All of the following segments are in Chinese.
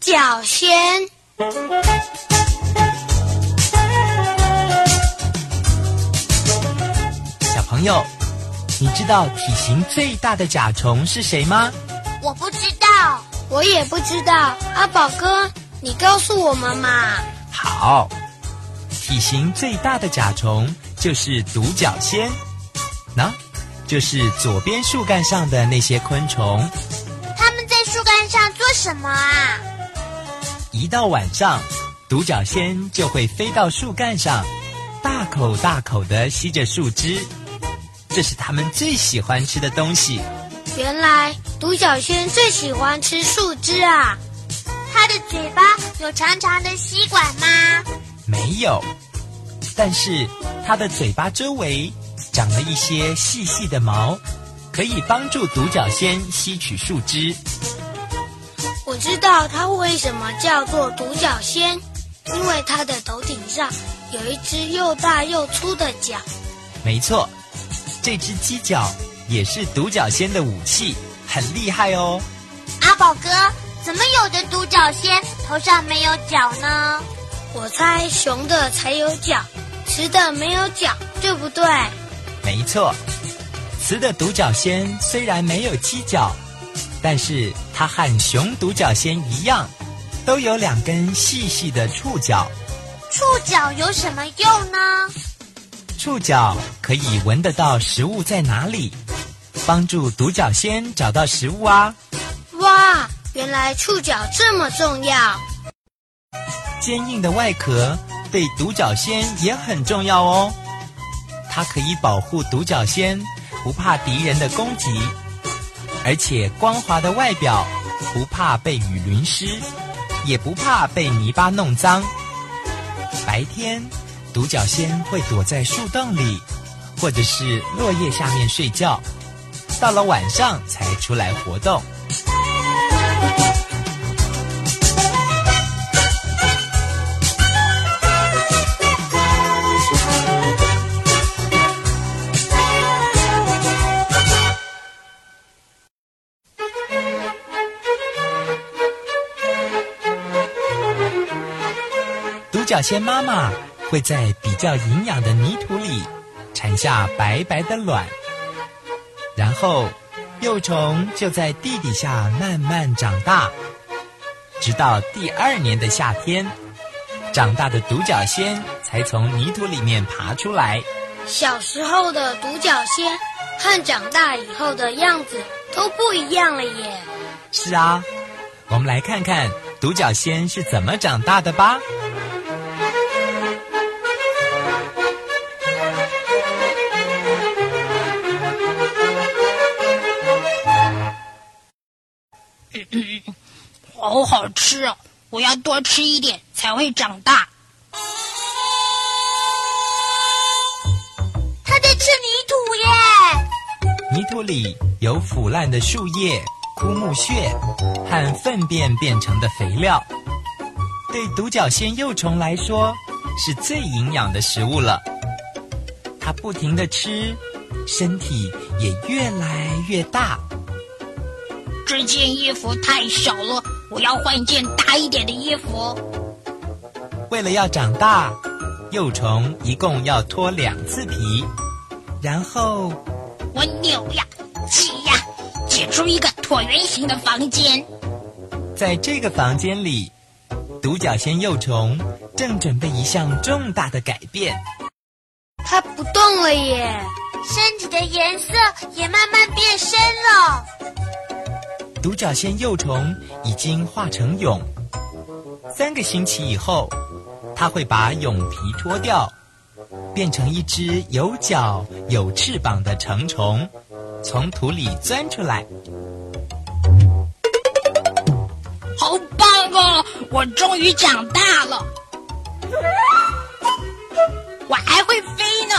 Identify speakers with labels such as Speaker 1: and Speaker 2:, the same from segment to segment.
Speaker 1: 角仙。
Speaker 2: 小朋友，你知道体型最大的甲虫是谁吗？
Speaker 3: 我不知道，
Speaker 1: 我也不知道。阿宝哥，你告诉我们嘛。
Speaker 2: 好，体型最大的甲虫就是独角仙。那。就是左边树干上的那些昆虫，
Speaker 3: 它们在树干上做什么啊？
Speaker 2: 一到晚上，独角仙就会飞到树干上，大口大口的吸着树枝，这是它们最喜欢吃的东西。
Speaker 1: 原来独角仙最喜欢吃树枝啊！
Speaker 3: 它的嘴巴有长长的吸管吗？
Speaker 2: 没有，但是它的嘴巴周围。长了一些细细的毛，可以帮助独角仙吸取树枝。
Speaker 1: 我知道它为什么叫做独角仙，因为它的头顶上有一只又大又粗的角。
Speaker 2: 没错，这只犄角也是独角仙的武器，很厉害哦。
Speaker 3: 阿宝哥，怎么有的独角仙头上没有角呢？
Speaker 1: 我猜雄的才有角，雌的没有角，对不对？
Speaker 2: 没错，雌的独角仙虽然没有犄角，但是它和雄独角仙一样，都有两根细细的触角。
Speaker 3: 触角有什么用呢？
Speaker 2: 触角可以闻得到食物在哪里，帮助独角仙找到食物啊！
Speaker 1: 哇，原来触角这么重要！
Speaker 2: 坚硬的外壳对独角仙也很重要哦。它可以保护独角仙不怕敌人的攻击，而且光滑的外表不怕被雨淋湿，也不怕被泥巴弄脏。白天，独角仙会躲在树洞里，或者是落叶下面睡觉，到了晚上才出来活动。角仙妈妈会在比较营养的泥土里产下白白的卵，然后幼虫就在地底下慢慢长大，直到第二年的夏天，长大的独角仙才从泥土里面爬出来。
Speaker 1: 小时候的独角仙和长大以后的样子都不一样了耶。
Speaker 2: 是啊，我们来看看独角仙是怎么长大的吧。
Speaker 4: 好好吃哦！我要多吃一点才会长大。
Speaker 3: 它在吃泥土耶！
Speaker 2: 泥土里有腐烂的树叶、枯木屑和粪便变成的肥料，对独角仙幼虫来说是最营养的食物了。它不停的吃，身体也越来越大。
Speaker 4: 这件衣服太小了，我要换一件大一点的衣服。
Speaker 2: 为了要长大，幼虫一共要脱两次皮，然后
Speaker 4: 我扭呀，挤呀，挤出一个椭圆形的房间。
Speaker 2: 在这个房间里，独角仙幼虫正准备一项重大的改变。
Speaker 1: 它不动了耶，
Speaker 3: 身体的颜色也慢慢变深了。
Speaker 2: 独角仙幼虫已经化成蛹，三个星期以后，它会把蛹皮脱掉，变成一只有脚有翅膀的成虫。从土里钻出来。
Speaker 4: 好棒哦！我终于长大了，我还会飞呢。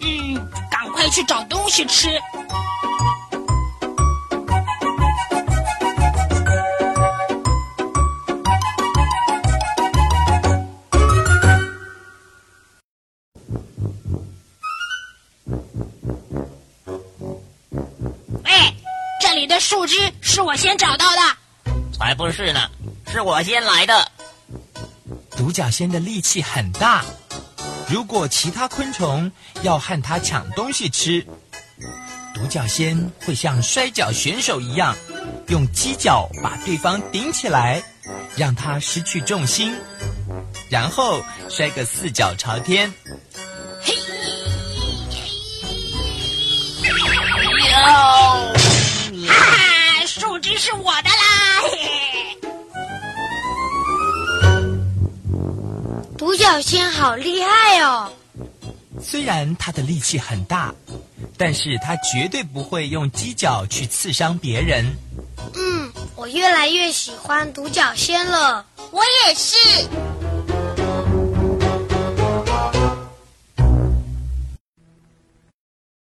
Speaker 4: 嗯，赶快去找东西吃。树枝是我先找到的。
Speaker 5: 才不是呢，是我先来的。
Speaker 2: 独角仙的力气很大，如果其他昆虫要和它抢东西吃，独角仙会像摔跤选手一样，用犄角把对方顶起来，让他失去重心，然后摔个四脚朝天。
Speaker 4: 嘿，
Speaker 5: 哟，
Speaker 4: 哈哈，树枝是我的啦！嘿嘿。
Speaker 1: 独角仙好厉害哦！
Speaker 2: 虽然它的力气很大，但是它绝对不会用犄角去刺伤别人。
Speaker 1: 嗯，我越来越喜欢独角仙了。
Speaker 3: 我也是。